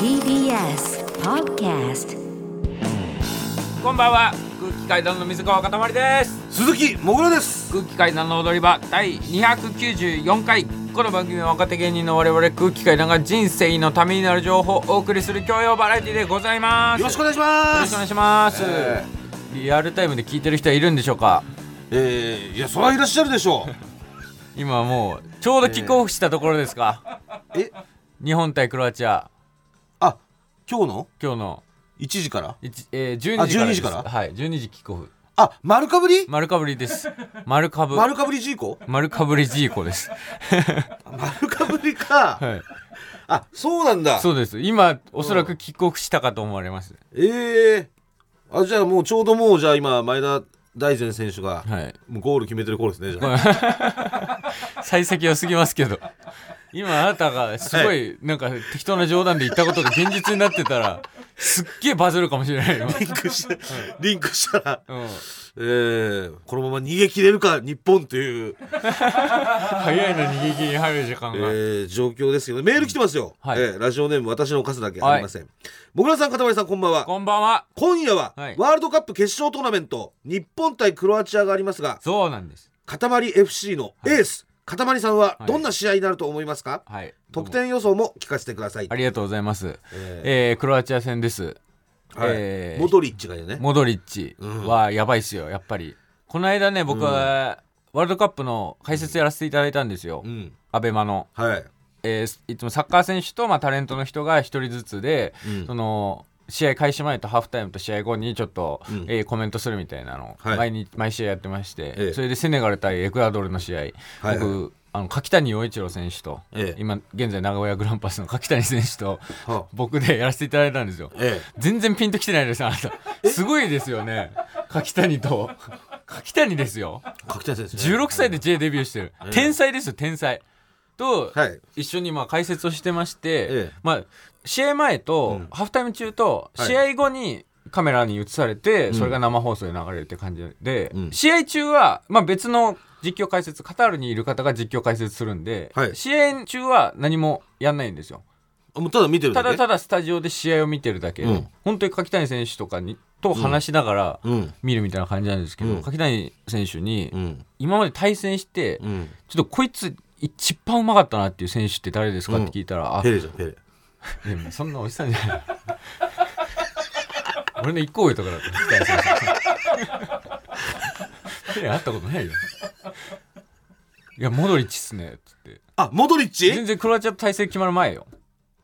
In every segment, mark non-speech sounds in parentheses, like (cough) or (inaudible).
TBS Podcast こんばんは。空気階段の水川かたまりです。鈴木もぐらです。空気階段の踊り場第294回。この番組は若手芸人の我々空気階段が人生のためになる情報をお送りする教養バラエティでございます。よろしくお願いします。よろしくお願いします、えリアルタイムで聞いてる人はいるんでしょうか？えー、いやそれはいらっしゃるでしょう。今もうちょうどキックオフしたところですか、え？日本対クロアチア。あ今日の？今日の。1時から？一えー、12時からです。12時から？はい12時キックオフ。あ丸かぶり？丸かぶりです。丸かぶ。丸かぶりジーコ？丸かぶりジーコです。丸かぶりか、はい。あそうなんだ。そうです。今おそらくキックオフしたかと思われます。ええー、あじゃあもうちょうどもうじゃあ今前田大然選手がはい。もうゴール決めてる頃ですねじゃあ。幸先は過ぎますけど今あなたがすごいなんか適当な冗談で言ったことが現実になってたらすっげえバズるかもしれないよ、リンクしてリンクしたら、うん、えー、このまま逃げ切れるか日本という、(laughs) 早いの逃げ切りに入る時間が、えー、状況ですけどメール来てますよ、はい。えーラジオネーム私の数だけありません、もぐらさんかたまりさんこんばんは。こんばんは。今夜ははい。ワールドカップ決勝トーナメント、日本対クロアチアがありますがそうなんです。塊 FC のエース、かたまりさんはどんな試合になると思いますか、はい。得点予想も聞かせてください、ありがとうございます。ええークロアチア戦です、ーはい。えーモドリッチがいるね。モドリッチ。はやばいっすよやっぱり。この間ね僕はワールドカップの解説やらせていただいたんですよ、うん。アベマの。はい。えーいつもサッカー選手と、まあ、タレントの人が一人ずつで、うん。その試合開始前とハーフタイムと試合後にちょっと、うん。えーコメントするみたいなのをはい。毎日、毎試合やってまして、ええ。それでセネガル対エクアドルの試合、はいはい。僕あの柿谷陽一郎選手と、ええ。今現在名古屋グランパスの柿谷選手とは僕でやらせていただいたんですよ。え全然ピンときてないですあなた。すごいですよね。柿谷と。柿谷ですよ。え柿谷選手ね16歳で J デビューしてる、ええ。天才ですよ天才。と、はい。一緒にまあ解説をしてまして、ええ。まあ、試合前と、うん。ハーフタイム中とはい。試合後にカメラに映されて、ん。それが生放送で流れるって感じで、うん。試合中は、まあ、別の実況解説カタールにいる方が実況解説するんで、はい。試合中は何もやんないんですよ。あもうただ見てるただただスタジオで試合を見てるだけ、うん。本当に柿谷選手とかにと話しながらうん。見るみたいな感じなんですけど、うん。柿谷選手に、うん。今まで対戦して、うん。ちょっとこいつ一番うまかったなっていう選手って誰ですかって聞いたら、あペレじゃんペレ。いやそんなおじさんじゃない。俺の一個上とかだった手会ったことないよ。いやモドリッチっすねっつって。あモドリッチ？全然クロアチアと対戦決まる前よ。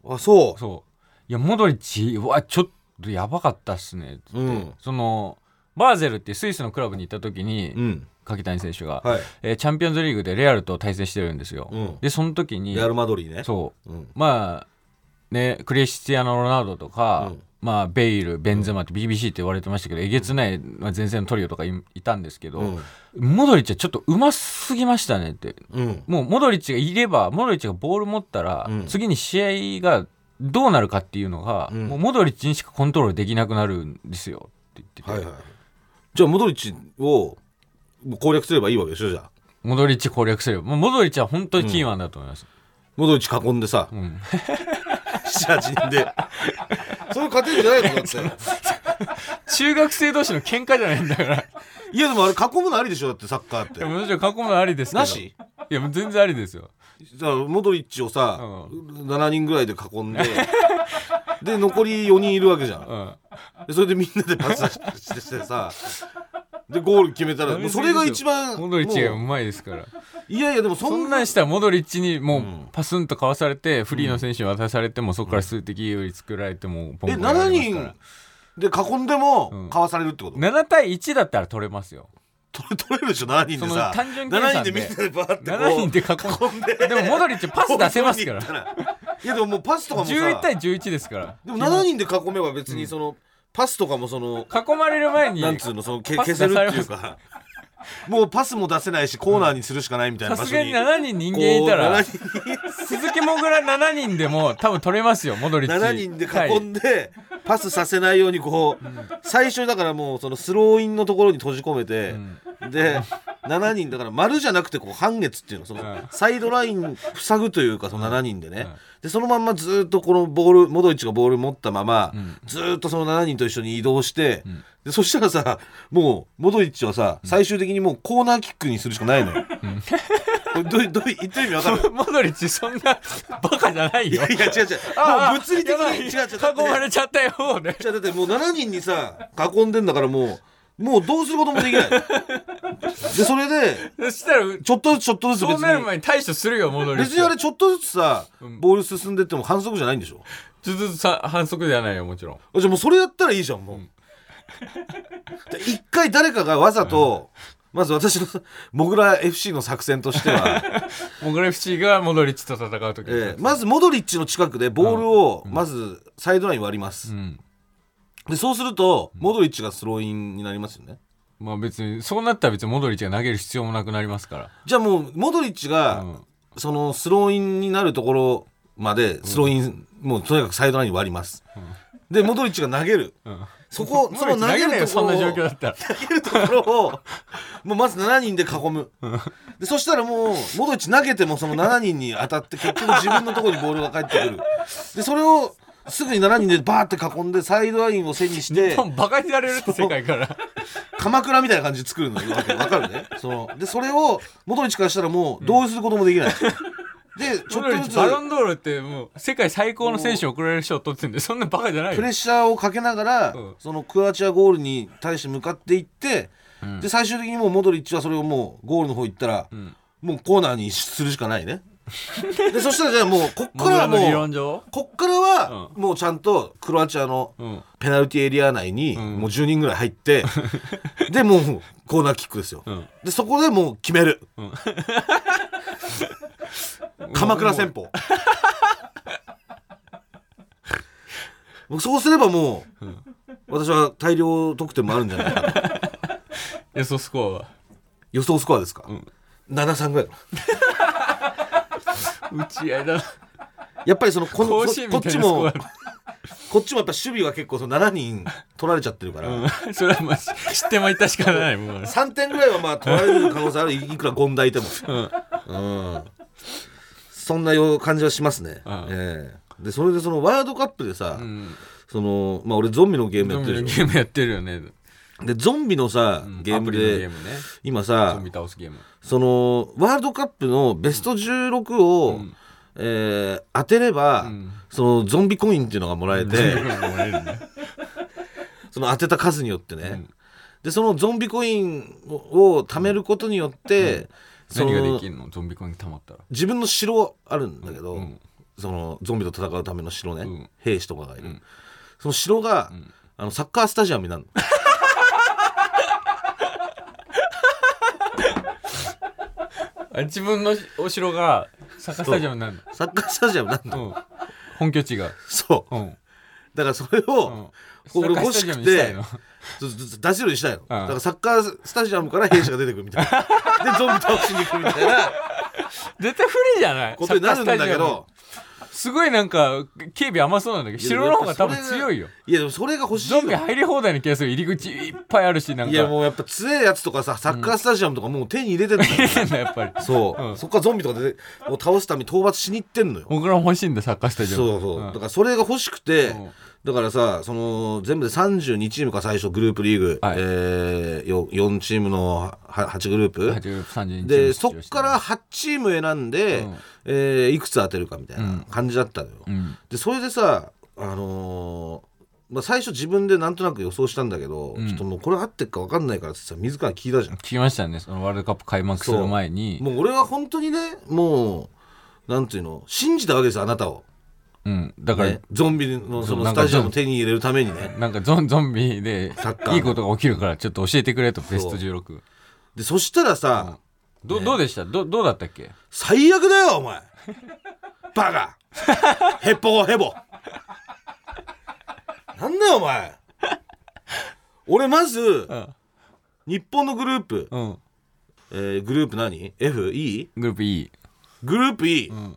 あそう。そう。いやモドリッチはちょっとやばかったっすねっつって、うん。そのバーゼルってスイスのクラブに行った時に、うん。柿谷選手が、はい。えーチャンピオンズリーグでレアルと対戦してるんですよ、うん。でその時にレアルマドリーね。そう。うん。まあねクリスティアーノ・ロナウドとか、うん。まあ、ベイルベンゼマって BBC って言われてましたけどえげつない、まあ、前線のトリオとかいいたんですけど、うん。モドリッチはちょっとうますぎましたねって。うん。もうモドリッチがいればモドリッチがボール持ったら、うん。次に試合がどうなるかっていうのが、うん。もうモドリッチにしかコントロールできなくなるんですよ。って言ってて、はいはい。じゃあモドリッチを攻略すればいいわけでしょじゃあ。モドリッチ攻略すれば。もうモドリッチは本当にキーマンだと思います、モドリッチ囲んでさうん。78人でそれ勝てるんじゃないの？だって中学生同士の喧嘩じゃないんだから。いやでもあれ囲むのありでしょ？だってサッカーって。いやもちろん囲むのありですけど。なし？いやもう全然ありですよ。じゃあモドリッチをさ、う7人ぐらいで囲んで (laughs) で残り4人いるわけじゃん。うん。でそれでみんなでパス (laughs) してさでゴール決めたらもうそれが一番モドリッチがう。まいですから。いやいやでもそそんんななんしたらモドリッチにもううん。パスンとかわされてフリーの選手に渡されてもそこから数的有利作られてもポンえポンやら7れますから。人で囲んでもうん。かわされるってこと、7対1だったら取れますよ。取れるでしょ7人でさ。単純計算7人ででみんなでバーってこう7人で囲んで。で。もモドリッチパス出せますから。いやでももうパスとかもさ。11対11ですから。でも7人で囲めば別にその、パスとかもその囲まれる前になんつうのそのけ消せるっていうか。もうパスも出せないしコーナーにするしかないみたいな場所に、さすがに7人人間いたらこう7人。鈴木もぐら7人でも多分取れますよモドリッチ7人で囲んでパスさせないようにこう、最初だからもうそのスローインのところに閉じ込めて、で7人だから丸じゃなくてこう半月っていうのそのうん。サイドライン塞ぐというかその7人でね、でそのまんまずっとこのボールモドリッチがボール持ったまま、ずっとその7人と一緒に移動して、でそしたらさもうモドリッチはさ最終的にもうコーナーキックにするしかないのよ。どど言ってる意味わかる？モドリッチそんなバカじゃないよ。いや違う違う。もう物理的に違う違う。囲まれちゃったよねじゃあだってもう7人にさ囲んでんだからもうもうどうすることもできない。でそれでそしたらちょっとずつちょっとずつ別そうなるに前に対処するよモドリッチ別にあれちょっとずつさん。ボール進んでっても反則じゃないんでしょ。ちょっとずつさ反則ではないよもちろん。じゃあもうそれやったらいいじゃんもう、で一回誰かがわざと、まず私のモグラ FC の作戦としては、(laughs) モグラ FC がモドリッチと戦う時えーまずモドリッチの近くでボールをまずサイドライン割ります、うんでそうするとモドリッチがスローインになりますよね。まあ別にそうなったら別にモドリッチが投げる必要もなくなりますから。じゃあもうモドリッチが、うん。そのスローインになるところまでスローイン、もうとにかくサイドラインに割ります、でモドリッチが投げる、うん。そこ (laughs) その投げるところをそんな状況だったら。投げるところをもうまず7人で囲む。でそしたらもうモドリッチ投げてもその7人に当たって結局自分のところにボールが返ってくる。でそれをすぐに7人でバーって囲んでサイドラインを背にしてバカにされるって世界から。鎌倉みたいな感じで作るのよわかるね？そのでそれをモドリッチからしたらもうどうすることもできない、でちょっとずつチバロンドールってもう世界最高の選手を送られる賞を取ってんでそんなバカじゃないよ。プレッシャーをかけながら、うん。そのクロアチアゴールに対して向かっていって、ん。で最終的にもうモドリッチはそれをもうゴールの方行ったら、ん。もうコーナーにするしかないね (laughs) でそしたらじゃあもうこっモからはグラの理もう論上？こっからはもうちゃんとクロアチアのうん。ペナルティエリア内にん。もう10人ぐらい入って、(laughs) でもうコーナーキックですよ、ん。でそこでもう決める、(laughs) 鎌倉戦法。もうそうすればもう、私は大量得点もあるんじゃないかな予想スコアは？予想スコアですか、73ぐらい打ち合いだ。なやっぱりそのこの甲ここっち子園みたいなスコもアこっちもやっぱ守備は結構その7人取られちゃってるから、うん。(laughs) それはまあ知ってもいたしかないもん3点ぐらいはまあ取られる可能性ある。(laughs) いくら権田いても、うん。うん、そんなよう感じはしますね、うん。ええ。でそれでそのワールドカップでさ、うん。そのまあ俺ゾンビのゲームやってるでしゲームやってるよね。ょでゾンビのさ、ゲームでームね。ゾ今さンビ倒すゲームそのワールドカップのベスト16を、えー当てれば、ん。そのゾンビコインっていうのがもらえて、その当てた数によってね、でそのゾンビコインを貯めることによって、その何ができるの？ゾンビコイン溜まったら。自分の城あるんだけど、うん。そのゾンビと戦うための城ね、うん。兵士とかがいる、ん。その城が、あのサッカースタジアムになるのあ自分のお城がサッカースタジアムになるの。サッカースタジアムになるの、うん。本拠地が。そう。うん。だからそれを、うん。これ欲しくてサッカースタジアムにしたいの。ずずず出せるようにしたいの、だからサッカースタジアムから兵士が出てくるみたいな。(laughs) でゾンビ倒しに行くみたいな。絶対不利じゃない？ことになるんだけどすごいなんか警備甘そうなんだけど城の方が多分強いよ。いやでもそれが欲しいゾンビの入り放題の気がする入り口いっぱいあるしなんか。いやもうやっぱ強いやつとかさサッカースタジアムとかもう手に入れてんのよ、入れてんだやっぱり。(laughs) そう、うん。そっからゾンビとかでもう倒すために討伐しに行ってんのよ。僕らも欲しいんだサッカースタジアム。そうそう、ん。だからそれが欲しくて、うんだからさその全部で32チームか最初グループリーグ、はい。えー、よ4チームのは8グループ、30日でそっから8チーム選んで、うん。えーいくつ当てるかみたいな感じだったのよ、うん。でそれでさあのーまあ、最初自分でなんとなく予想したんだけど、ちょっともうこれ合ってっか分かんないからってさ自ら聞いたじゃん。聞きましたね。そのワールドカップ開幕する前に。もう俺は本当にねもうなんていうの信じたわけですよあなたを、うん。だから、ね、ゾンビのそのスタジアムを手に入れるためにね。なんかゾンゾンビでサッカーの。いいことが起きるからちょっと教えてくれとベスト16でそしたらさ、どどうでした？どどうだったっけ？最悪だよお前。(laughs) バカ。ヘッポコヘボ。なんだよお前。俺まず、うん。日本のグループ、うん。えーグループ何 ?FE? グループ E グループ E、ん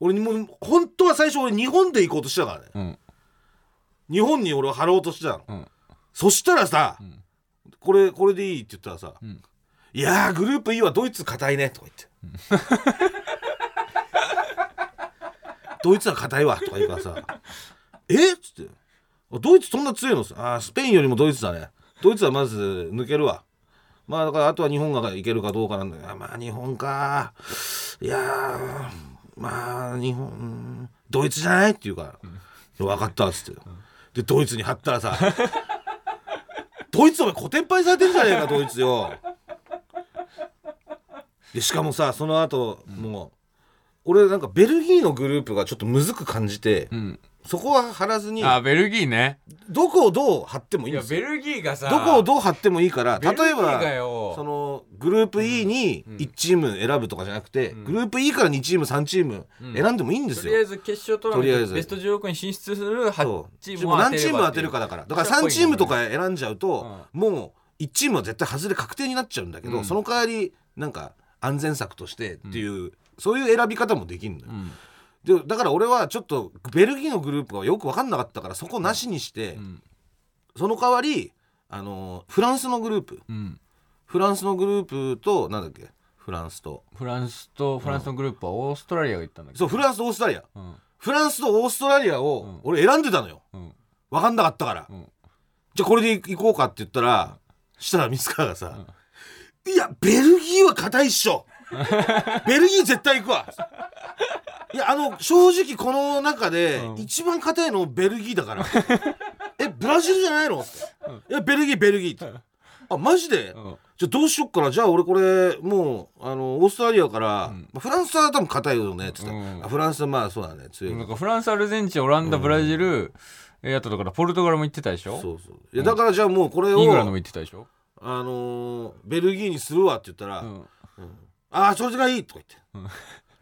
俺にもう本当は最初俺日本で行こうとしたからね。うん。日本に俺は貼ろうとしてたの、うん。そしたらさ、ん。これこれでいいって言ったらさ「ん。いやーグループ E はドイツ硬いね」とか言って「(laughs) ドイツは硬いわ」とか言うからさ「え？っ?」つって「ドイツそんな強いの?」あースペインよりもドイツだね。ドイツはまず抜けるわ。まあだからあとは日本がいけるかどうかなんだけど。まあ日本かいやーまあ日本うんドイツじゃないって言うから「分かった」っつってでドイツに貼ったらさ (laughs) ドイツお前コテンパンにされてんじゃねえかドイツよ。でしかもさその後、もう俺なんかベルギーのグループがちょっとむずく感じて、うんそこは貼らずにあベルギーね。どこをどう貼ってもいいいやんですよ。ベルギーがさどこをどう貼ってもいいから例えベルギーがばよそのグループ E に1チーム選ぶとかじゃなくて、グループ E から2チーム3チーム選んでもいいんですよ、とりあえず決勝トーナとりあえず。メントベスト16に進出する8そう。チームを当てれば何チーム当てるかだからだから3チームとか選んじゃうと、もう1チームは絶対外れ確定になっちゃうんだけど、うん。その代わりなんか安全策としてっていう、そういう選び方もできるのよ、んでだから俺はちょっとベルギーのグループがよく分かんなかったからそこなしにして、ん。その代わりあのフランスのグループ。うん。フランスのグループとなんだっけ？フランスと。フランスとフランスのグループはオーストラリアが行ったんだけど。そうフランスとオーストラリア。うん。フランスとオーストラリアを俺選んでたのよ、うん。分かんなかったから、ん。じゃあこれで行こうかって言ったら、したら水川がさ「いやベルギーは硬いっしょ (laughs) ベルギー絶対行くわ」いやあの正直この中でうん。一番硬いのベルギーだから「えブラジルじゃないの?」って「いやベルギーベルギー」って「あマジで？うん。じゃあどうしよっかな。じゃあ俺これもうあのオーストラリアから、まあフランスは多分硬いよね」っつったら、うん。あフランスはまあそうだね強いなんかフランスアルゼンチンオランダブラジルえーあとだからポルトガルも行ってたでしょ？そうそう。いやだからじゃあもうこれをイングランドも行ってたでしょ？あのーベルギーにするわって言ったら「うんああそれがいい」とか言って、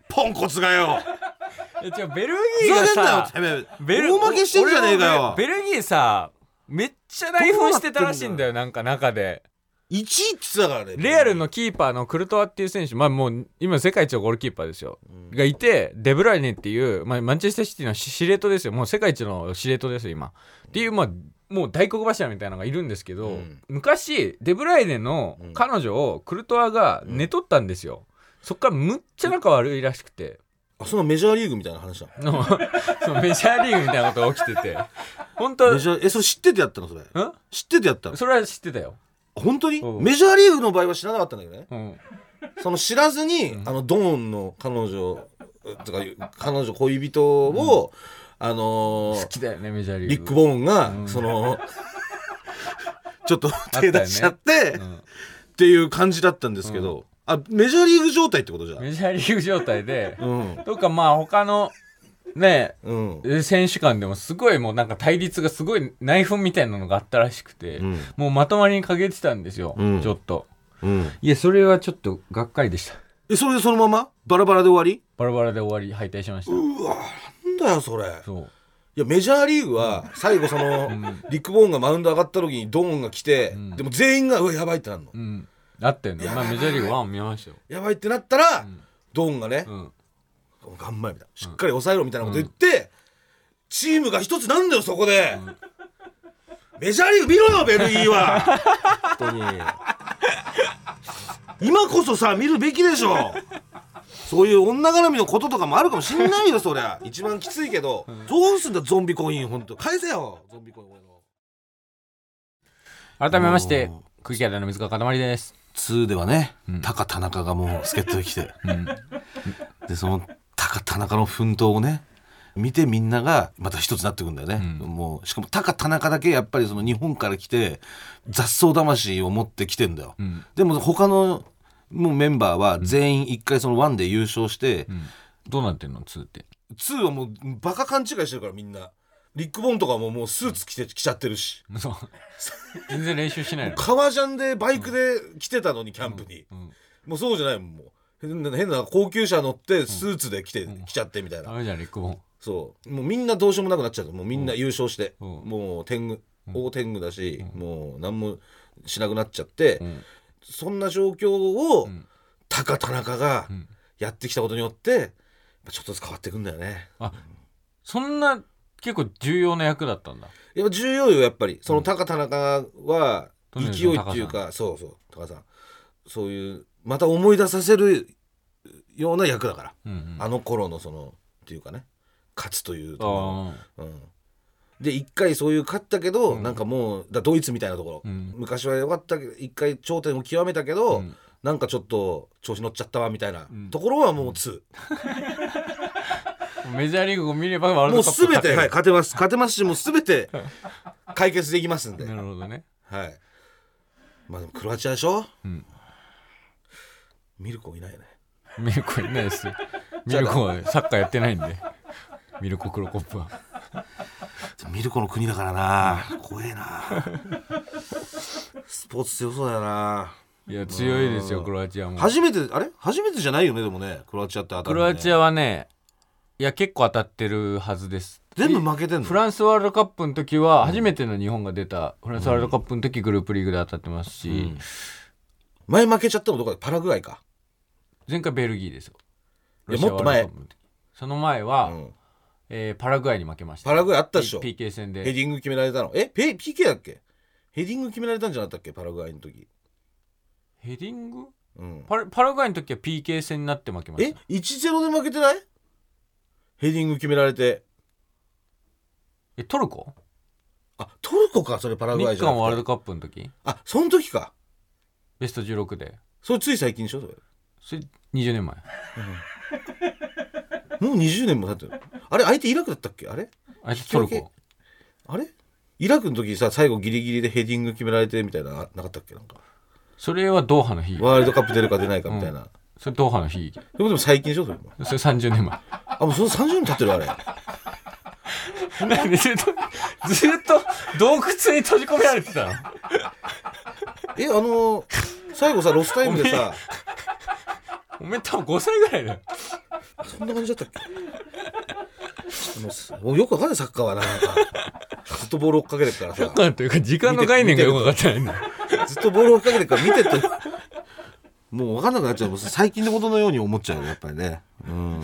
ポンコツがよ。(laughs) え違うベルふギーがさベル大負けしてんじゃねえかよ。ベベルギーさめっちゃ内紛してたらしいんだよなんか中で。1位って言ってたからねレアルのキーパーのクルトワっていう選手まあもう今世界一のゴールキーパーですよ、がいてデブライネっていう、まあ、マンチェスターシティの司令塔ですよ。もう世界一の司令塔ですよ今。っていうまあもう大黒柱みたいなのがいるんですけど、うん。昔デブライネの彼女をクルトワが寝取ったんですよ、そっからむっちゃ仲悪いらしくて、あそんなメジャーリーグみたいな話だ。の (laughs) そのメジャーリーグみたいなことが起きてて。本当メジャーえそれ知っててやったのそれ？ん？知っててやったの？それは知ってたよ、本当に？うん。メジャーリーグの場合は知らなかったんだけどね。うん、その知らずに、あのドーンの彼女とか彼女恋人を、あのー好きだよねメジャーリーグ。リック・ボーンが、うん。その (laughs) ちょっと手出しちゃって、うん。っていう感じだったんですけど、あメジャーリーグ状態ってことじゃん。メジャーリーグ状態で (laughs) うん。とかまあ他のねうん。選手間でもすごいもうなんか対立がすごい内紛みたいなのがあったらしくて、うん。もうまとまりに欠けてたんですよ、うん。ちょっと。うん。いやそれはちょっとがっかりでした。えそれでそのままバラバラで終わり？バラバラで終わり敗退しました。うわだよそれ。そう。いやメジャーリーグは最後その、リック・ボーンがマウンド上がった時にドーンが来て、ん。でも全員がうわやばいってなるの、うん。あったよねまあメジャーリーグ1見ましたよ。やばいってなったら、ドーンがね、うん。頑張れみたいな。しっかり抑えろみたいなこと言って、チームが一つなんだよそこで、メジャーリーグ見ろよベルギーは。(laughs) 本当に。今こそさ見るべきでしょそういう女絡みのこととかもあるかもしんないよそりゃ。(laughs) 一番きついけど、どうすんだゾンビコイン本当返せよゾンビコイン俺の改めましておー空気階段の水川かたまりです。2ではね、うん。タカ田中がもう助っ人で来て。(laughs) うん。でそのタカ田中の奮闘をね見てみんながまた一つになってくんだよね、うん。もうしかもタカ田中だけやっぱりその日本から来て雑草魂を持ってきてんだよ、うん。でも他のもうメンバーは全員一回その1で優勝して、うん。どうなってんの？2って。2はもうバカ勘違いしてるからみんな。リック・ボーンとかももうスーツ着て着ちゃってるし。そう。全然練習しないの。革ジャンでバイクで来てたのにキャンプに、うん。もうそうじゃないもんもう。変な変な高級車乗ってスーツで来て、来ちゃってみたいな、ダメじゃん陸本そう。もうみんなどうしようもなくなっちゃう。もうみんな優勝して、うん。もう天狗大天狗だし、もう何もしなくなっちゃって、んそんな状況を、ん。高田中がん。やってきたことによってちょっとずつ変わってくんだよね。あそんな結構重要な役だったんだ。やっぱ重要よやっぱり。その高田中は勢いっていうかそうそう高さん。そういうまた思い出させるような役だから、うんうん。あの頃のそのっていうかね。勝つというとうん、で一回そういう勝ったけど、なんかもうだドイツみたいなところ、うん。昔は良かったけど一回頂点を極めたけど、うん。なんかちょっと調子乗っちゃったわみたいな。ところはもう2、あ (laughs) メジャーリーグを見ればワールもうドカップ全て、はい、勝勝てます。勝てますしもう全て (laughs) 解決できますんで、なるほどね。はい。まあでもクロアチアでしょ、ん。ミルコいないね。ミルコいないですよ。ミルコはサッカーやってないんで。ミルコクロコップはミルコの国だからな。怖えな。スポーツ強そうだよな。いや強いですよクロアチアも。初めてあれ？初めてじゃないよねでもね。クロアチアって当たるのね。クロアチアはねいや結構当たってるはずです。全部負けてんの？フランスワールドカップの時は初めての日本が出たフランスワールドカップの時グループリーグで当たってますし、前負けちゃったのどこだパラグアイか。前回ベルギーですよ。いやもっと前。その前は、うんえーパラグアイに負けました。パラグアイあったでしょ。P- PK 戦で。ヘディング決められたの。えペ PK だっけ？ヘディング決められたんじゃなかったっけ？パラグアイの時。ヘディング？うん。パラパラグアイの時は PK 戦になって負けましえた1-0で負けてない？ヘディング決められて。えトルコ？あトルコかそれパラグアイ日じゃな韓ワールドカップの時。あその時か。ベスト16で。それつい最近でしょそれ。それ20年前。もう20年も経ってるあれ相手イラクだったっけ？あれ？あいつトルコ。あれ？イラクの時さ最後ギリギリでヘディング決められてみたいなななかったっけ？なんか。それはドーハの悲劇ワールドカップ出るか出ないかみたいな、それドーハの悲劇でもでも最近でしょそれも。それ30年前。あもうその30年経ってるあれ。なんでずっとずっと洞窟に閉じ込められてたの？えあの最後さロスタイムでさ。おめえ多分5歳ぐらいだよ。そんな感じだったっけ？もうすもうよくわかんないサッカーはななんか。ずっとボール追っかけてるからさ。なんというか時間の概念がよく分かってないんだずっとボール追っかけてるから見てて。もう分かんなくなっちゃう。もう最近のことのように思っちゃうよやっぱりね。うん。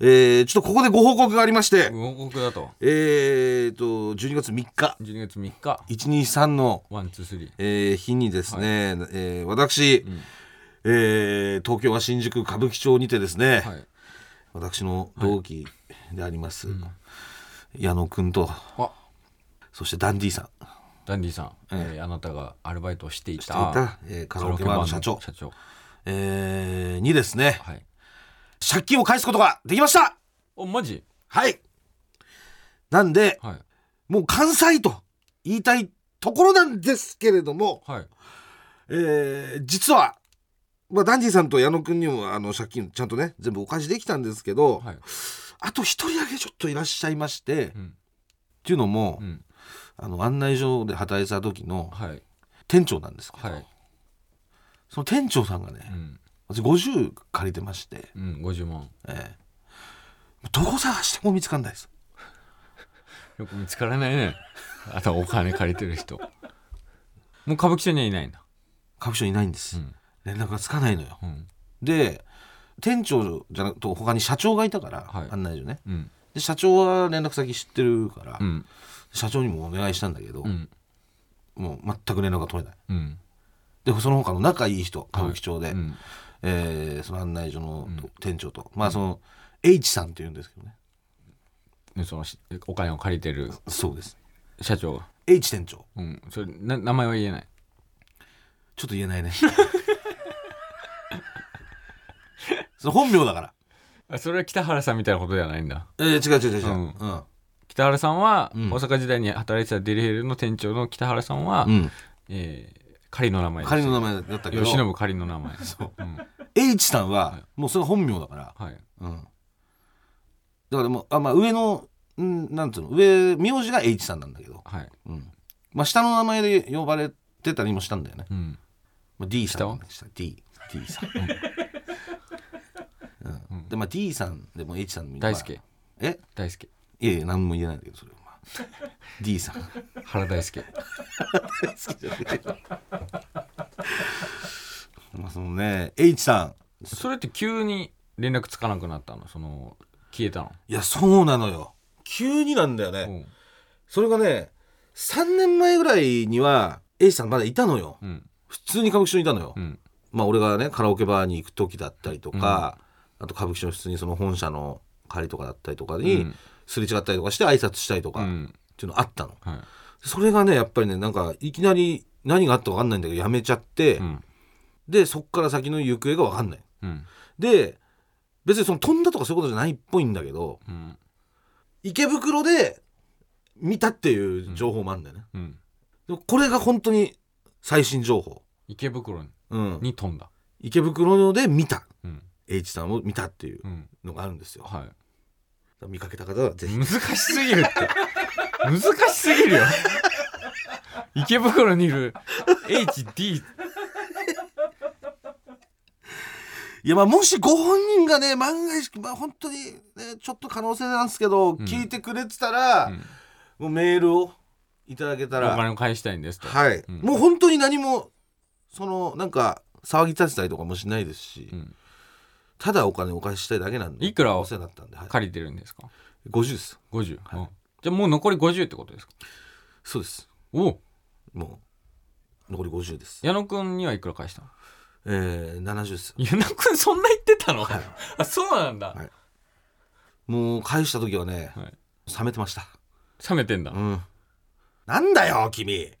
えー、ちょっとここでご報告がありまして。報告だと。えーと12月3日。12月3日。123の。 one two three。えー日にですね、えー私、えー東京は新宿歌舞伎町にてですね、はい私の同期であります、矢野くんとあ。そしてダンディさん。ダンディさん、えーあなたがアルバイトをしていたしていた、えーカラオケバーの社長。社長。えーにですねはい。借金を返すことができました。おマジ？はい。なんではい。もう関西と言いたいところなんですけれども、はい。えー実は、まあ、ダンディさんと矢野くんにもあの借金ちゃんとね全部お返しできたんですけど、はい。あと一人だけちょっといらっしゃいまして、うん。っていうのも、うん。あの案内所で働いてた時のはい。店長なんですけど、はい。その店長さんがね、うん。私50借りてまして、うん50万。ええ。どこ探しても見つかんないです。(laughs) よく見つからないね。あとはお金借りてる人。もう歌舞伎町にはいないんだ。歌舞伎町いないんです、うん連絡がつかないのよ。うん。で店長じゃなくて他に社長がいたから、はい。案内所ね。うん。で社長は連絡先知ってるから、うん。社長にもお願いしたんだけど、うん。もう全く連絡が取れない。うん。でその他の仲いい人歌舞伎町で、うん。えーその案内所の店長と、まあその H さんっていうんですけどね。でそのしお金を借りてるそうです。社長が？H 店長。うん。それな名前は言えない。ちょっと言えないね (laughs) その本名だから。あそれは北原さんみたいなことではないんだ。えー、違う違う違う違う。うん。うん。北原さんは、うん。大阪時代に働いてたデリヘルの店長の北原さんは、うん。えー仮の名前です。仮の名前だったけど。吉信仮の名前。そう、うん、H さんはもうそれが本名だから、はい。うん、だからもうあ、まあ、上のんなんていうの？上名字が H さんなんだけど、はい。うん。まあ、下の名前で呼ばれてたりもしたんだよね、うん。まあ、D さん下は？D, D さん、(laughs) で、まあ、D さんでも H さんでも大輔。え？大輔。いやいや何も言えないんだけどそれは、まあ、D さん。(laughs) 原大輔。まあそのね H さん。それって急に連絡つかなくなったの？その消えたの？いやそうなのよ。急になんだよね、うん。それがね3年前ぐらいには H さんまだいたのよ。うん。普通に歌舞伎町にいたのよ、うん。まあ俺がねカラオケバーに行く時だったりとか、あと歌舞伎町の普通にその本社の借りとかだったりとかにうん。すれ違ったりとかして挨拶したりとかっうん。ていうのあったの、はい。それがねやっぱりねなんかいきなり何があったか分かんないんだけどやめちゃって、うん。でそっから先の行方が分かんない。うん。で別にその飛んだとかそういうことじゃないっぽいんだけどうん。池袋で見たっていう情報もあるんだよね、うん。でもこれが本当に最新情報、池袋うん、に飛んだ。池袋で見た。うん H さんを見たっていううん。のがあるんですよ、は見かけた方はぜひ。い難しすぎるって。難しすぎるよ。(laughs) 池袋にいる HD いやまあもしご本人がね万が一、まあ、本当に、ね、ちょっと可能性なんですけど、聞いてくれてたら、うん。もうメールをいただけたおら金を返したいんですと。はい、うん。もう本当に何もそのなんか騒ぎ立てたりとかもしないですし、うんただお金をお返ししたいだけなんでいくらをお世話になったんで、はい、借りてるんですか？50です。50、うん。じゃあもう残り50ってことですか？そうです。おおもう残り50です。矢野くんにはいくら返したの？えー、70です。矢野くんそんな言ってたの、(laughs) あそうなんだ、はい。もう返した時はね、はい。冷めてました。冷めてんだ、うん。なんだよ君。(laughs)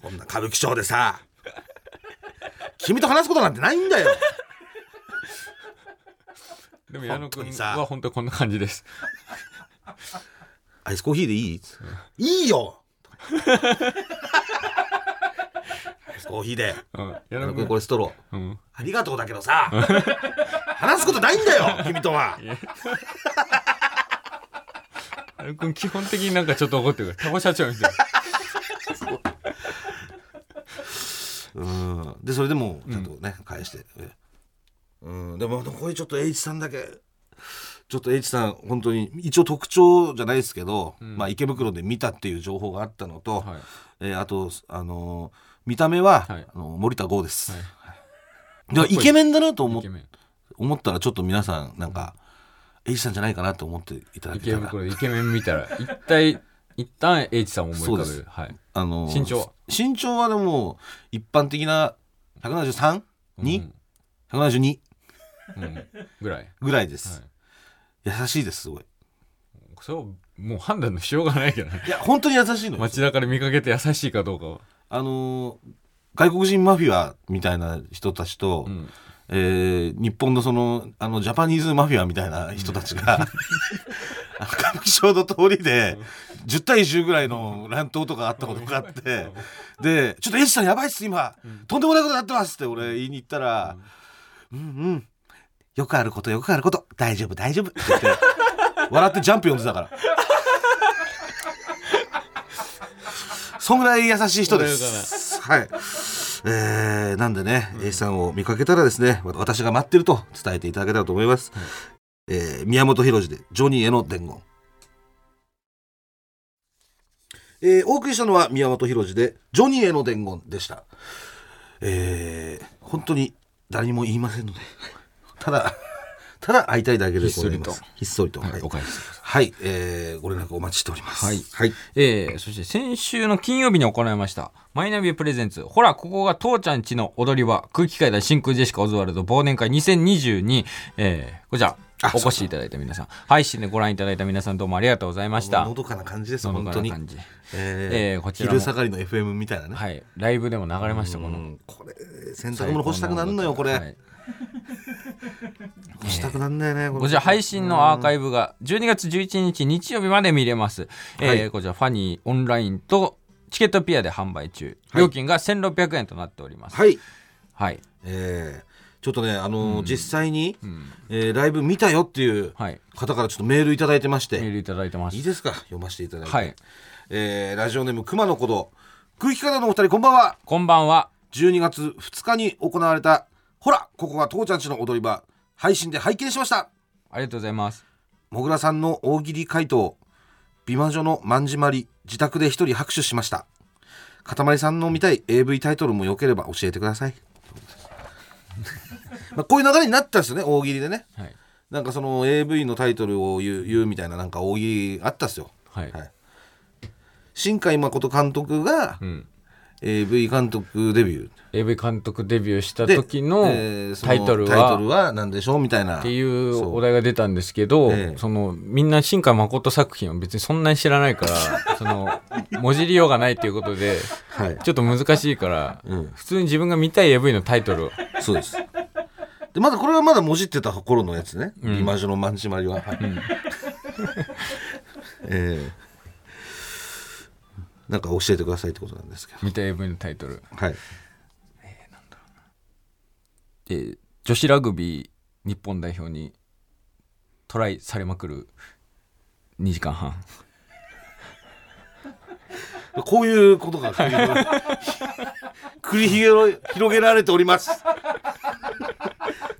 こんな歌舞伎町でさ君と話すことなんてないんだよ。(laughs) でも矢野くん本当にさ。は本当にこんな感じです。(laughs) アイスコーヒーでいい、いいよ！アイスコーヒーで。うん。矢矢野君これストロー。うん。ありがとうだけどさ。話すことないんだよ君とは。矢野くん基本的になんかちょっと怒ってる。タコ社長みたいうん。でそれでもうちゃんとね、返して。えうん。でもこれちょっと H さんだけ。ちょっと H さん本当に一応特徴じゃないですけど、まあ、池袋で見たっていう情報があったのと、はい。えーあとあのー見た目は、はい。あの森田剛です、はい。でもイケメンだなと思っイケメン。思ったらちょっと皆さんなんか H さんじゃないかなと思っていただけ池たら。袋でイケメン見たら一体一旦 H さんを思い浮かべる。はい。あのー身長は？身長はでも一般的な 173?2?172、うん。172うん。ぐらい、ぐらいです、はい、優しいですすごい。それはもう判断のしようがないけどね。いや本当に優しいのよ。街中で見かけて優しいかどうかは。あのー外国人マフィアみたいな人たちと、うんえー日本のそのあのジャパニーズマフィアみたいな人たちが、あの歌舞伎町の通りで10対10ぐらいの乱闘とかあったことがあってで「ちょっとエイジさんやばいっす今、とんでもないことになってます」って俺言いに行ったら「うんうん。よくあることよくあること。大丈夫大丈夫」って言って笑ってジャンプ読んでたから。(laughs) そんぐらい優しい人です。はい。えー、なんでね、A さんを見かけたらですね、私が待ってると伝えていただけたらと思います。えー宮本浩次でジョニーへの伝言。えーお送りしたのは宮本浩次でジョニーへの伝言でした。えー本当に誰にも言いませんので、ただ、ただ会いたいだけでございます。ひっそりと。はいはい、えーご連絡お待ちしております。はい。はい。えー、そして先週の金曜日に行いました。マイナビプレゼンツ。ほらここが父ちゃんちの踊り場。空気階段真空ジェシカオズワルド。忘年会2022、えー、こちらあお越しいただいた皆さん。配信でご覧いただいた皆さんどうもありがとうございました。のどかな感じです、本当に。感じ。えーえーこちらも。昼下がりの FM みたいなね。はい。ライブでも流れましたこの。うんこれ洗濯物干したくなるのよこれ、はい。干 (laughs) したくなんだよねこちら配信のアーカイブが12月11日日曜日まで見れます、えーはい。こちらファニーオンラインとチケットピアで販売中。はい。料金が1600円となっております。はい。はい、えーちょっとねあのーうん。実際に、うん。えーライブ見たよっていうはい、方からちょっとメールいただいてまして、メールいただいてます。いいですか？読ませていただいて、はい。えーラジオネーム熊野古道。空気階段のお二人こんばんは。こんばんは。12月2日に行われたほらここが父ちゃんちの踊り場。配信で拝見しました。ありがとうございます。もぐらさんの大喜利回答。美魔女のまんじまり。自宅で一人拍手しました。かたまりさんの見たい AV タイトルもよければ教えてください。(laughs) まあこういう流れになったんですよね大喜利でね。はい。なんかその AV のタイトルを言う言うみたいななんか大喜利あったっすよ。はい、はい。新海誠監督がうん AV 監督デビュー。AV 監督デビューしたで時のタイトルタイトルはは何でしょうみたいな。っていうお題が出たんですけど、ええ。そのみんな新海誠作品を別にそんなに知らないから (laughs) そのもじりようがないっていうことではい。ちょっと難しいから、うん。普通に自分が見たい AV のタイトル。をそうです。でまだこれはまだもじってた頃のやつね「うん。美魔女のまんじまりは」はい (laughs) えーなんか教えてくださいってことなんですけど。見たい AV のタイトル、はい。えー女子ラグビー日本代表にトライされまくる2時間半。(laughs) こういうことが (laughs) 繰り広げられております。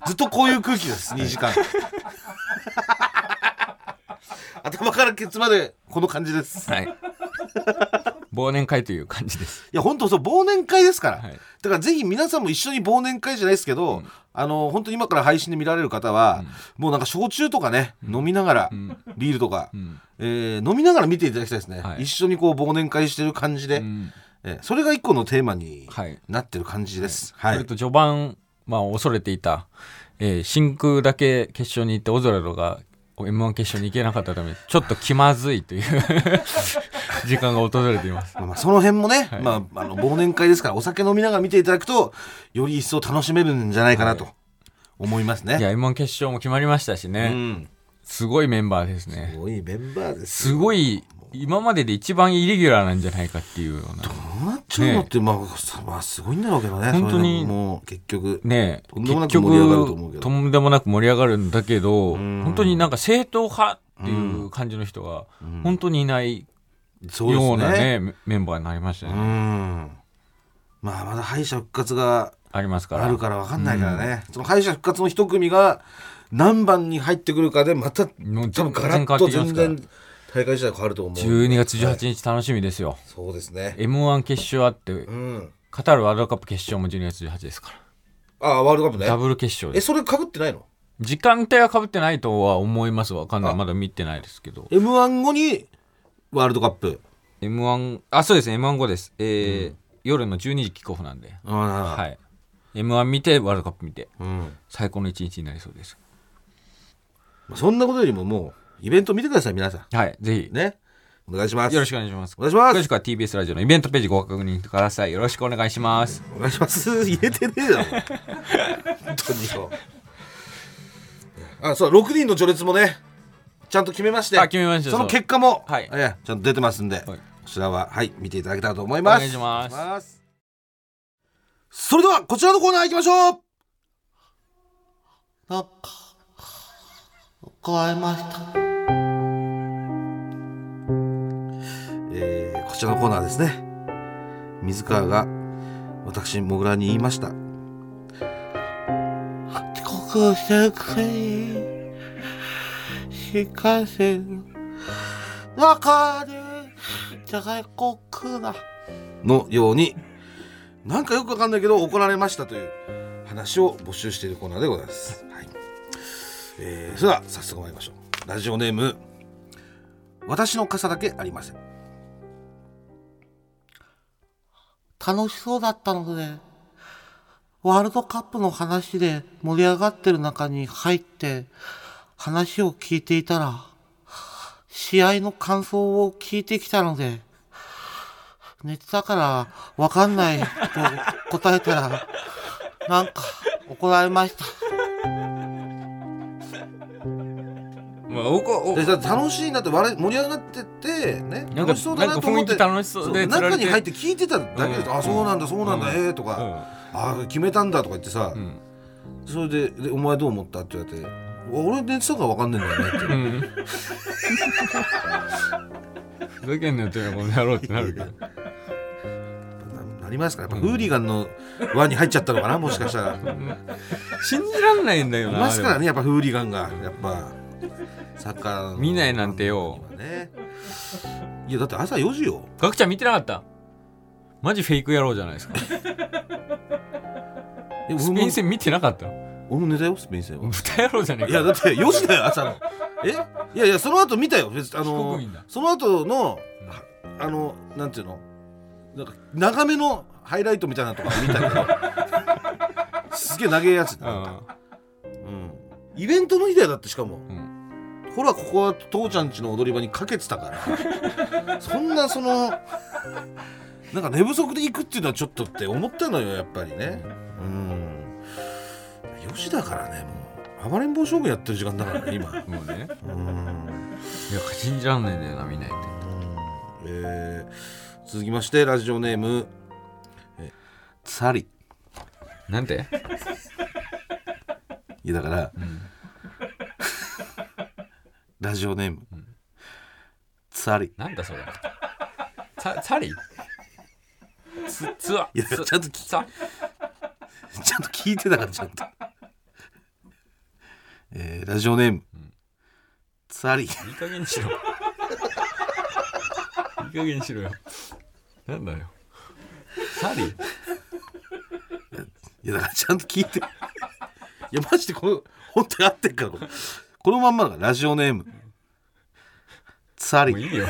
ずっとこういう空気です2時間。(laughs) 頭からケツまでこの感じです。はい忘年会という感じです。いや本当そう忘年会ですから、はい。だからぜひ皆さんも一緒に忘年会じゃないですけど、あの本当に今から配信で見られる方は、もうなんか焼酎とかね、飲みながら、ん。ビールとか、ん。えー飲みながら見ていただきたいですね、はい。一緒にこう忘年会してる感じで、うん。えーそれが一個のテーマにはい。なってる感じです。はい。それと序盤、まあ、恐れていた、えー真空だけ決勝に行ってオズワルドが m 1決勝に行けなかったためちょっと気まずいという時間が訪れています。まあまあその辺もね、はい。まあ、あの忘年会ですからお酒飲みながら見ていただくとより一層楽しめるんじゃないかなと思いますね。いや m 1決勝も決まりましたしうね、ん、すすごいメンバーですね。ごいメンバーですすごい今までで一番イレギュラーなんじゃないかっていうような。どうなっちゃうのって、まあさまあすごいんだろうけどね。本当にももう結局ねとんでもなく盛り上がると思うけど。とんでもなく盛り上がるんだけどん。本当になんか正統派っていう感じの人が本当にいないそうですようなねねメメンバーになりましたうね、ん。まあまだ敗者復活がありますから。あるから分かんないからね、その敗者復活の一組が何番に入ってくるかでまたもう多分ガラッと全然大会自体変わると思う。12月はい18日楽しみですよ、そうですね。m 1決勝あってうん。カタールワールドカップ決勝も12月18ですから。ああワールドカップね。ダブル決勝です。えそれかぶってないの？時間帯はかぶってないとは思います。わかんない。まだ見てないですけど。m 1後にワールドカップ。m 1あそうですね m 1後です。えー夜の12時キックオフなんではい。m 1見てワールドカップ見て。うん。最高の一日になりそうです。まあそんなことよりももうイベント見てください皆さはいぜひ。んね。お願いします。よろしくお願いします。お願いします。詳しくは TBS ラジオのイベントページご確認ください。よろしくお願いします。お願いします。入れてねえだろ。(laughs) 本当によあそう6人の序列もねちゃんと決めましてあ決めましたその結果も、はい。ええちゃんと出てますんで、はい。こちらははい見ていただけたらと思います。お願いします。それではこちらのコーナー行きましょう。なんか加えました。えー、こちらのコーナーですね。水川が私もぐらに言いました。遅刻してるくせに新幹線の中でじゃがいこ食うなのようになんかよくわかんないけど怒られましたという話を募集しているコーナーでございます、はい。えーそれでは早速参りましょう。ラジオネーム私の傘だけありません。楽しそうだったのでワールドカップの話で盛り上がってる中に入って話を聞いていたら試合の感想を聞いてきたので寝てたからわかんないと答えたらなんか怒られました。まあおこおでだって楽しいなって笑い盛り上がっててねなんか楽しそうだなと思ってなんか雰囲気楽しそうでそう釣られて。中に入って聞いてただけです、うん。あそうなんだそうなんだ、うん。ええとか、あ決めたんだとか言ってさ、うん。それでで「お前どう思った?」って言われて「俺寝てたから分かんねえんだよね」って、うん。ふざけんなよってこの野郎ってなるけど。なありますか？らやっぱフーリガンの輪に入っちゃったのかな？もしかしたら。信じらんないんだよいなますからねやっぱフーリガンが。やっぱサッカーの。見ないなんてよ。ね。いやだって朝4時よ。ガクちゃん見てなかった？マジフェイク野郎じゃないですか。(laughs) えスペイン戦見てなかった？俺も寝たよスペイン戦は。豚野郎じゃねえか。いやだって4時だよ朝の。え？いやいやその後見たよ別にあ非の国民だその後のあのなんていうの？なんか長めのハイライトみたいなのとか見たけど。すげえ長えやつうん。イベントの日だよだってしかも、ん。ほらここは父ちゃんちの踊り場にかけてたから。そんなそのなんか寝不足で行くっていうのはちょっとって思ったのよやっぱりね。うん4時だからねもう。暴れん坊将軍やってる時間だからね今。う (laughs) んもうね。うん。いや信じらんないんだよな見ないと。えー続きましてラジオネームえサリなんて？いやだから、ん。ラジオネーム、サリなんだそれ。ササリツツアいやツちゃんと聞ツアちゃんと聞いてたからちゃんと、えーラジオネーム、サリ。いい加減にしろ。いい加減にしろよ。なんだよ。サリ？いやだからちゃんと聞いて。いやマジでこの本当に合ってるからこれ。このまんまラジオネーム。サリ。もういいよ。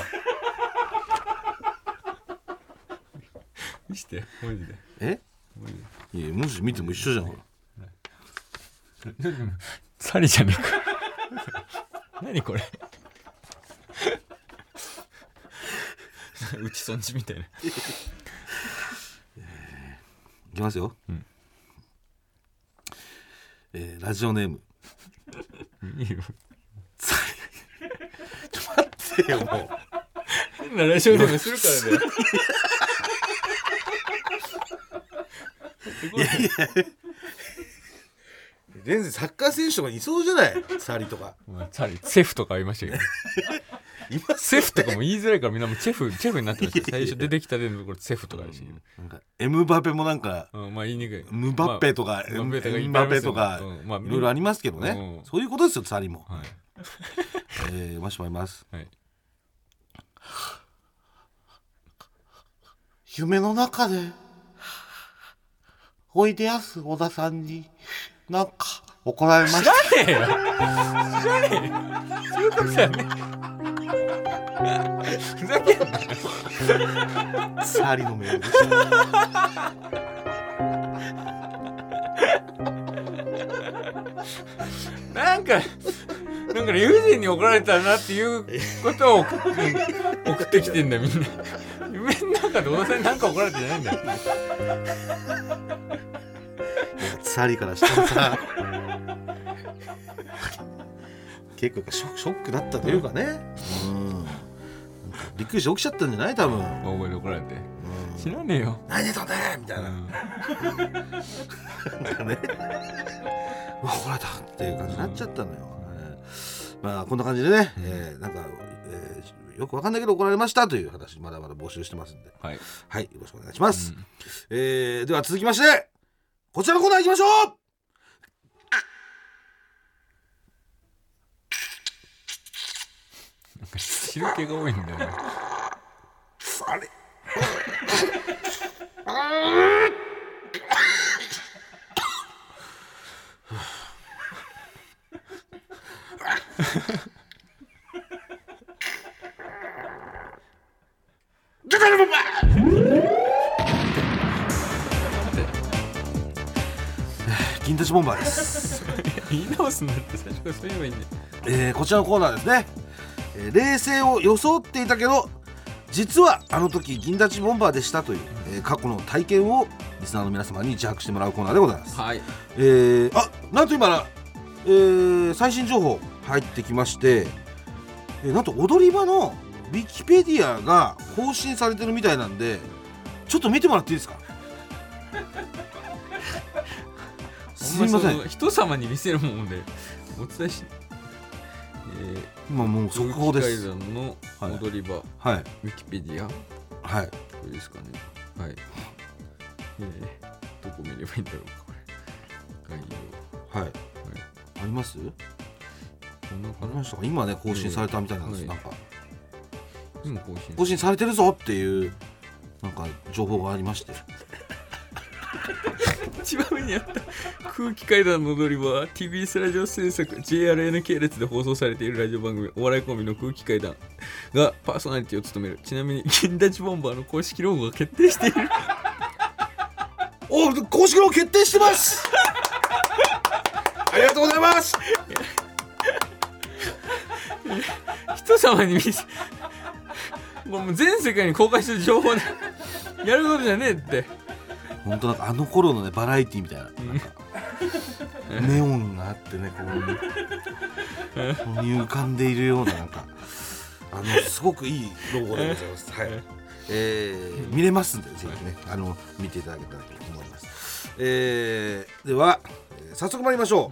見してマジで。え？いやもし見ても一緒じゃん。ほらサリじゃねえか。何これ。うちそんちみたいな。いきますよ、えーラジオネーム。いいよ。サリちょっと待ってよもう。変なラジオでもするからね全然サッカー選手とかいそうじゃない？サリとか。まあサリセフとかありましたけど (laughs) 今セフとかも言いづらいからみんなもうチェフチェフになってました。最初出てきたでのところセフとかでしたけど。なんかエムバペもなんかうん、まあ言いにくい。ムバッペとか、まあムバッペとかエムバペとか、うんまあいろいろありますけどね、うん。そういうことですよサリも、はい。えー、もしもいます。はい。夢の中でおいでやす小田さんになんか怒られました。知らねえよ知らねえよそういうこと。やねふざけんなサリのメールでしたなんかなんか理不尽に怒られたなっていうことを送って送ってきてんだよみんな。夢の中で小田さんか怒られてないんだよ。サリからしたらさ。結構ショショックだったというかね、うん、なんかびっくりして起きちゃったんじゃない？多分、大声で怒られて。うん。知らねえよ、何寝たんだよみたいな、うん。なんかね。うわ怒られたっていう感じになっちゃったのよ、えーまあこんな感じでね、えーなんか、えーよくわかんないけど怒られましたという話まだまだ募集してますんで。はい。はいよろしくお願いします、うん。えーでは続きましてこちらのコーナー行きましょう。なんか汁気が多いんだよね。あれ (laughs) 銀立ちボンバーです。言い直すんだって最初からそう言えばいいんだよ。えーこちらのコーナーですね、えー冷静を装っていたけど実はあの時銀立ちボンバーでしたという、えー過去の体験をリスナーの皆様に自白してもらうコーナーでございます、はい。えーあなんと今、えー最新情報入ってきまして、えーなんと踊り場のウィキペディアが更新されてるみたいなんでちょっと見てもらっていいですか？すみません。人様に見せるもんでお伝えしえ今もうー、速報です。階段の踊り場、はい。ウィキペディアこはい。れですかね。はい。えーどこ見ればいいんだろうかこれ。概要。はい。あります？こんなあかなりましたか？今ね更新されたみたいなんです、はいなんか。今更新。更新されてるぞっていうなんか情報がありまして (laughs) 一番上にあった空気階段の踊り場は TBS ラジオ制作 JRN 系列で放送されているラジオ番組お笑いコンビの空気階段がパーソナリティを務めるちなみに銀立ちボンバーの公式ロゴが決定している。お公式の決定してます。ありがとうございます。人様に見せもう全世界に公開してる情報でやることじゃねえって。本当なんかあの頃のねバラエティーみたいななんかネオンがあってねこうここに浮かんでいるようななんかあのすごくいいロゴでございます。はい。えー見れますんでぜひねあの見ていただけたらと思います。えーでは、えー早速参りましょ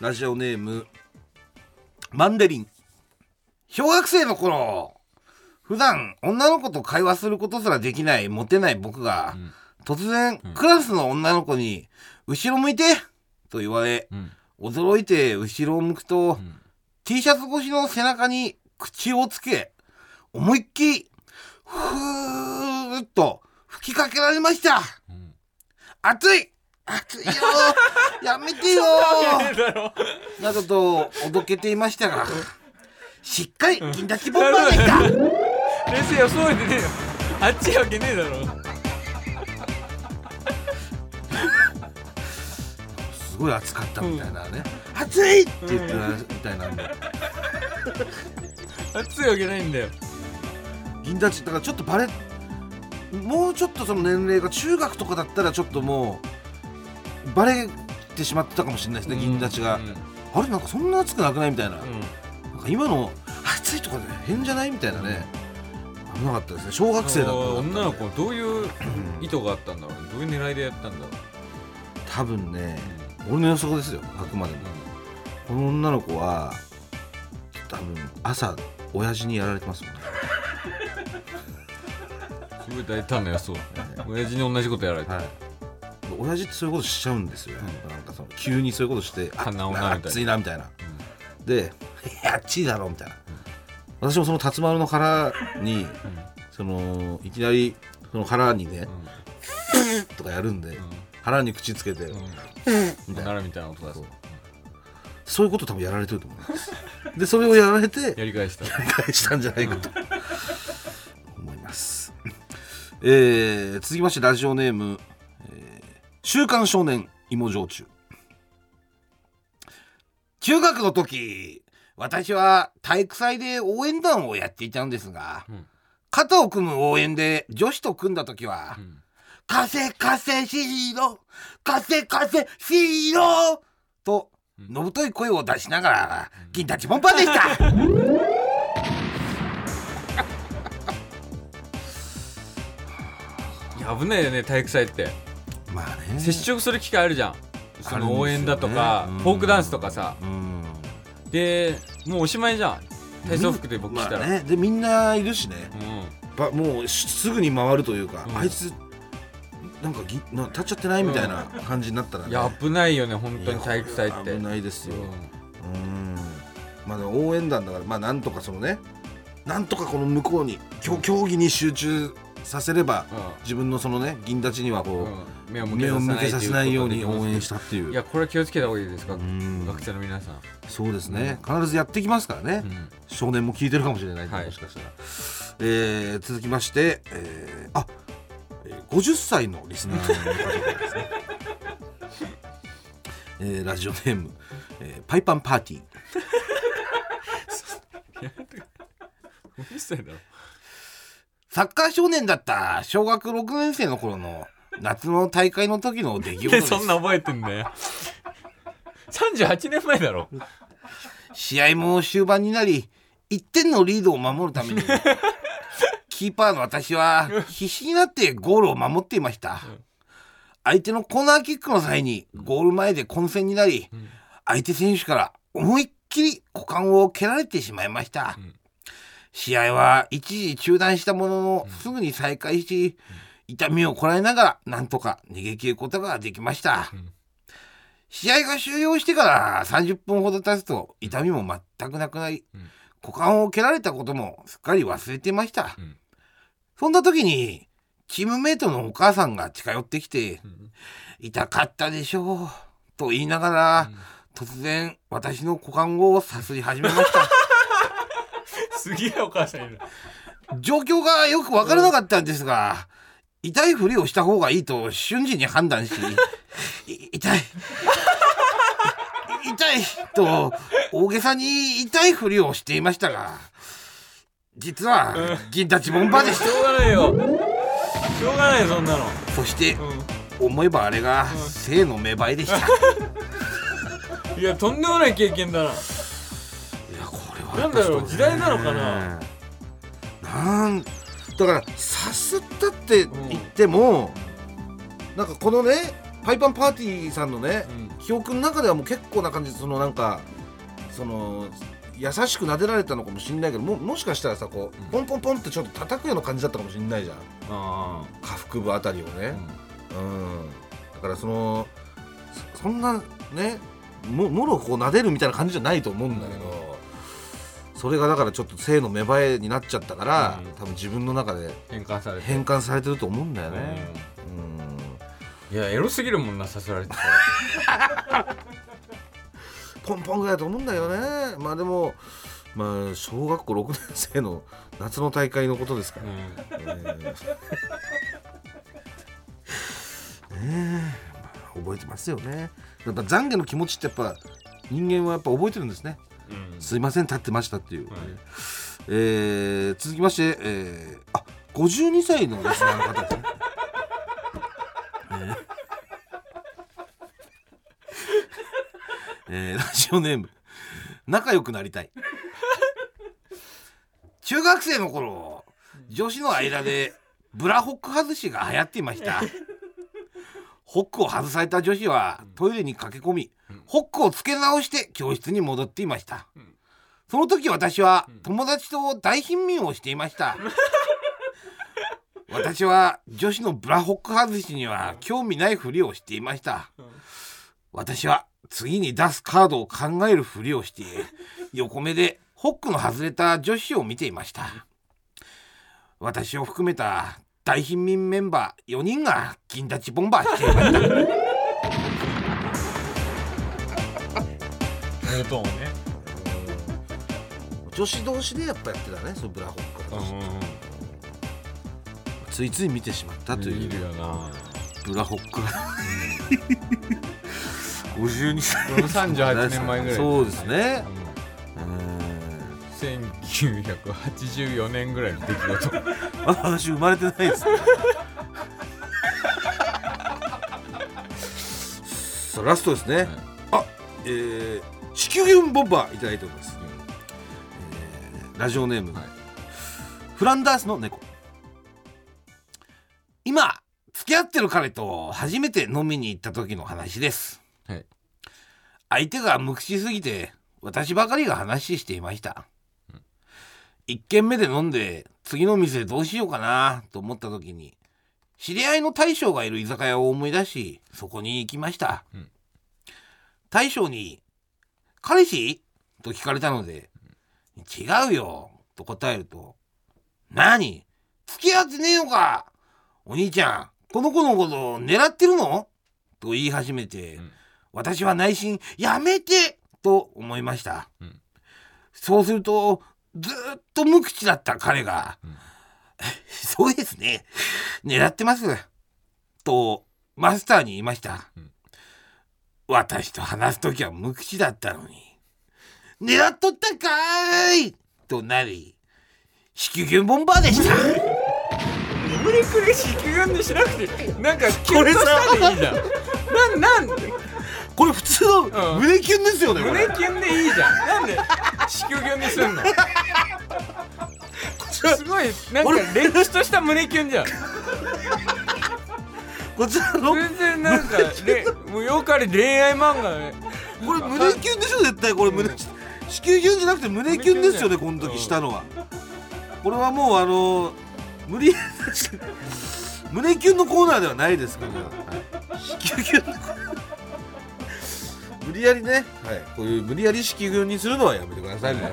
う。ラジオネームマンデリン。小学生の頃普段女の子と会話することすらできないモテない僕が、ん突然、クラスの女の子に「後ろ向いて!」と言われ、うん。驚いて後ろを向くと、ん。T シャツ越しの背中に口をつけ思いっきりふーっと吹きかけられました、ん。熱い熱いよ (laughs) やめてよなどとおどけていましたがしっかり銀立ちボンバーでした、冷静よそうでねえよあっちわけねえだろごい熱かったみたいなね、熱いって言ってたみたいなんで熱いわけないんだよ。銀立ちだからちょっとバレもうちょっとその年齢が中学とかだったらちょっともうバレてしまってたかもしれないですね、銀立ちが、うん。あれなんかそんな熱くなくないみたいな,、うん。なんか今の熱いとかで変じゃないみたいなね。危なかったですね。小学生だった女の子どういう意図があったんだろうね。どういう狙いでやったんだろう。多分ね俺の予測ですよあくまでも。この女の子は多分朝親父にやられてますもんね。(laughs) すごい大胆な予想親父に同じことやられたはい。親父ってそういうことしちゃうんですよ、なんかその急にそういうことしてあ鼻をなめたり。熱いなみたいな、で「あっちいだろ」みたいな、私もその辰丸の腹に、そのいきなりその腹にね、(laughs) とかやるんで、腹に口つけて、うん。みたいな。みたいな音出すそういうこと多分やられてると思います。でそれをやられてやり返した。やり返したんじゃないかと。思います、えー続きましてラジオネーム「えー週刊少年芋焼酎」中学の時私は体育祭で応援団をやっていたんですが、うん。肩を組む応援で女子と組んだ時はん「風風シーロ風風シーロ」とのぶとい声を出しながら銀立ちボンバーでした。(laughs) いや危ないよね体育祭って。まあね。接触する機会あるじゃん。その応援だとか、ねうん。フォークダンスとかさ。うん。でもうおしまいじゃん。体操服で僕来たら、まあね、でみんないるしね。うばもうしすぐに回るというか、うん。あいつなんかぎな立っちゃってないみたいな感じになったら、ね。んいや危ないよね本当に体育祭って。いや危ないですよ、ううん。まあでも応援団だからまあなんとかそのねなんとかこの向こうに競競技に集中させれば、ん。自分のそのね銀立ちにはこう、うん。目を目を向けさせないように応援ししたっていう。いやこれは気をつけた方がいいですか？ん。学生の皆さん、そうですね、必ずやってきますからね、うん。少年も聞いてるかもしれないんで、はいもしかしたら、えー続きまして、えーあ、えー、50歳のリスナーの方ですね、(laughs) えーラジオネーム、えーパイパンパーティー。50歳だろサッカー少年だった小学6年生の頃の夏の大会の時の出来事です。でそんな覚えてんだよ。38年前だろ。試合も終盤になり1点のリードを守るためにキーパーの私は必死になってゴールを守っていました。相手のコーナーキックの際にゴール前で混戦になり相手選手から思いっきり股間を蹴られてしまいました。試合は一時中断したもののすぐに再開し痛みをこらえながらなんとか逃げ切ることができました、ん。試合が終了してから30分ほど経つと痛みも全くなくなり、うん股間を蹴られたこともすっかり忘れてました、うん。そんな時にチームメイトのお母さんが近寄ってきてん「痛かったでしょう」と言いながら、突然私の股間をさすり始めました。(laughs) すげえお母さんいる。状況がよく分からなかったんですが、痛いふりをした方がいいと瞬時に判断しい痛い痛いと大げさに痛いふりをしていましたが実は銀立ちボンバーでししょうがないよ。しょうがないよそんなの。たそしてう思えばあれが性の芽生えでした。い (laughs) んいやとんでもない経験だな。やこれはなんだろう時代なのかな。なんだからさすったって言っても、なんかこのねパイパンパーティーさんのね、うん記憶の中ではもう結構な感じでそのなんかその優しく撫でられたのかもしれないけどももしかしたらさこう、ポンポンポンってちょっと叩くような感じだったかもしれないじゃん。あ下腹部あたりをあね、うん。だからそのそそんなねももろこう撫でるみたいな感じじゃないと思うんだけど、それがだからちょっと性の芽生えになっちゃったから、うん。多分自分の中で変換されて変換されてると思うんだよね。うんいやエロすぎるもんなさせられて。(laughs) ポンポンぐらいだと思うんだよね。まあでもまあ小学校6年生の夏の大会のことですから、うん。えー。ねえ。まあ覚えてますよね。やっぱ懺悔の気持ちってやっぱ人間はやっぱ覚えてるんですね。うん。すいません立ってましたっていう、はい。えー続きまして、えーあ52歳のリスナーの方ですねえーえーラジオネーム。仲良くなりたい。中学生の頃女子の間でブラホック外しが流行っていました。ホックを外された女子はトイレに駆け込み、ホックをつけ直して教室に戻っていました、その時私は友達と大貧民をしていました。私は女子のブラホック外しには興味ないふりをしていました。私は次に出すカードを考えるふりをして (laughs) 横目でホックの外れた女子を見ていました。私を含めた大貧民メンバー4人が銀立ちボンバーしていました。えとね。女子同士でやっぱやってたねそのブラホックついつい見てしまったというブラホック (laughs) 52歳。これも38年前ぐらい。そうですね。1984年ぐらいの出来事。(laughs) まだ私生まれてないです。ねさあラストですね、あえー、地球ギボンバーいただいております、えーラジオネーム、はい。フランダースの猫。今付き合ってる彼と初めて飲みに行った時の話ですはい。相手が無口すぎて私ばかりが話していました、一軒目で飲んで次の店どうしようかなと思った時に知り合いの大将がいる居酒屋を思い出しそこに行きました、うん。大将に「彼氏?」と聞かれたので「違うよ」と答えると「何？付き合ってねえのかお兄ちゃんこの子のこと狙ってるの?」と言い始めて、ん私は内心「やめて!」と思いました、うん。そうするとずーっと無口だった彼が「ん。(laughs) そうですね。狙ってます」とマスターに言いました、ん。私と話す時は無口だったのに。狙っとったんかーいとなり子宮弦ボンバーでした。無理くり子宮にしなくてなんかキュンとしたでいいじゃんなんなんこれ普通のうん。胸キュンですよね、胸キュンでいいじゃん。なんで？子宮キュンにすんの？すごいなんかれ。っきとした胸キュンじゃん。こちらの全然なんかれもうよくある恋愛漫画ね。これ胸キュンでしょ絶対。これ胸子宮キュンじゃなくて胸キュンですよねこの時したのは。これはもうあの無理 (laughs) 胸キュンのコーナーではないですから、はい、子宮キュンのコーナー無理やりね、はい、こういう無理やり子宮キュンにするのはやめてくださいね。よ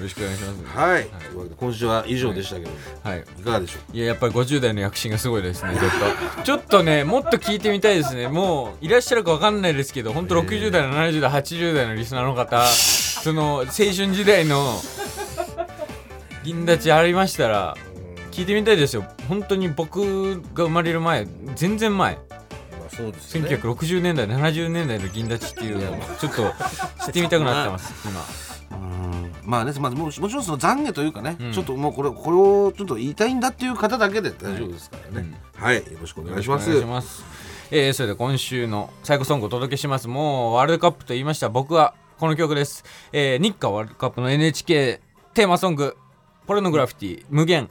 ろしくお願いします。はい、とい今週は以上でしたけど、はい。い、かがでしょう？いややっぱり50代の躍進がすごいですねちょっと。(laughs) ちょっとねもっと聞いてみたいですね。もういらっしゃるかわかんないですけど本当60代の70代80代のリスナーの方 (laughs) その青春時代の銀立ちありましたら聞いてみたいですよ。本当に僕が生まれる前全然前。まあそうですね。1960年代70年代の銀立ちっていうのをちょっと知ってみたくなってます (laughs) 今。うん。まあね、まあ、ももちろんその懺悔というかね、うん。ちょっともうこれこれをちょっと言いたいんだっていう方だけで大丈夫ですからね。はい、よろしくお願いします。よろくお願いします。えーそれでは今週の最後ソングをお届けします。もうワールドカップと言いました。僕はこの曲です、えー日韓ワールドカップの NHK テーマソング「ポルノグラフィティ無限」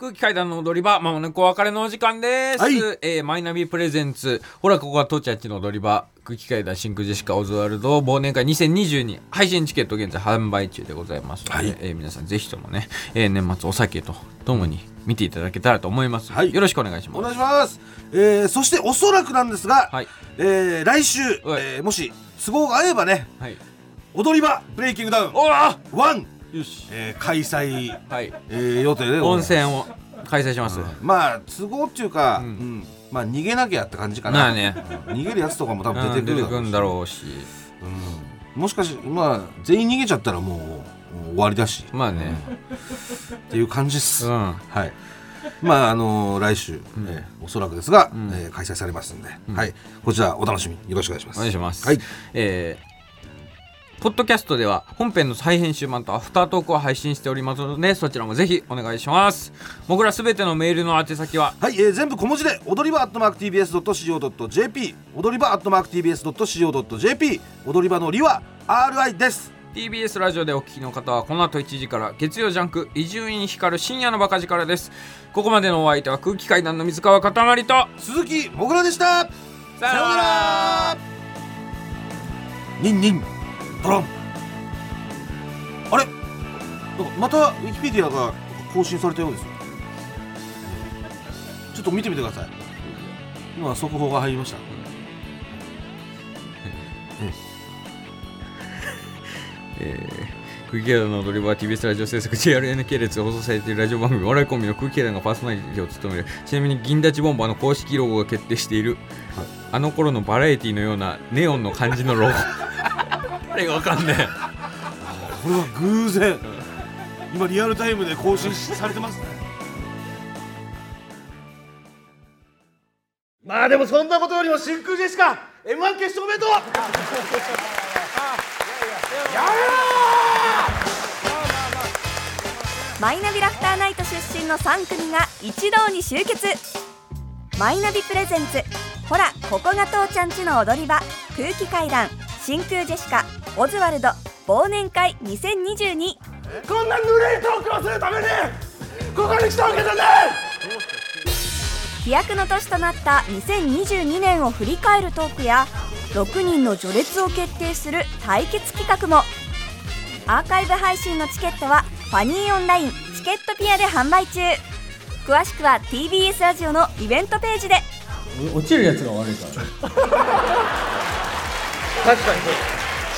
空気階段の踊り場まもなくお別れのお時間です、はい。えーマイナビプレゼンツほらここが父ちゃんちの踊り場。空気階段真空ジェシカオズワルド忘年会2022配信チケット現在販売中でございますので、はい。えー皆さんぜひともね、えー年末お酒とともに見ていただけたらと思います、はい。よろしくお願いします。お願いします。えーそしておそらくなんですが、はい。えー来週、はい。えーもし都合が合えばね、はい。踊り場ブレイキングダウン。ワン、えー開催、はい。えー予定でご温泉を開催します、まあ都合っていうか、ううん。んまあ逃げなきゃって感じかな。まあね。うん。逃げるやつとかも多分うん出てくる出てくんだう。ろうし。うん。もしかしまあ全員逃げちゃったらもうもう終わりだし。まあね。っていう感じっす。うん。はい。まああの来週、えーおそらくですが、ん。えー開催されますんで、はい。こちらお楽しみに。よろしくお願いします。お願いします。はい。えーポッドキャストでは本編の再編集版とアフタートークを配信しておりますのでそちらもぜひお願いします。僕らすべてのメールの宛先は？はい、えー全部小文字で踊り場アットマーク TBS.CO.JP 踊り場アットマーク TBS.CO.JP 踊り場のりは RI です。TBS ラジオでお聞きの方はこの後1時から月曜ジャンク伊集院光る深夜のバカ力です。ここまでのお相手は空気階段の水川かたまりと鈴木もぐらでした。さようなら。ニンニンドロンあれ？なんかまたウィキペディアが更新されたようですよ。ちょっと見てみてください。今速報が入りました。空気階段の踊り場は TBS ラジオ制作 JRN 系列で放送されているラジオ番組お笑いコンビの空気階段がパーソナリティを務める。ちなみに銀立ちボンバーの公式ロゴが決定している、あの頃のバラエティのようなネオンの感じのロゴあれがわかんねえ。これは偶然。今リアルタイムで更新されてますね。まあでもそんなことよりも真空ジェシカ M1 決勝おめでとう。マイナビラフターナイト出身の3組が一堂に集結。マイナビプレゼンツほらここが父ちゃんちの踊り場。空気階段真空ジェシカオズワルド忘年会2022こんなぬるいトークをするためにここに来たわけじゃない飛躍の年となった2022年を振り返るトークや6人の序列を決定する対決企画も。アーカイブ配信のチケットはファニーオンラインチケットピアで販売中。詳しくは TBS ラジオのイベントページで。落ちるやつが悪いから。確かに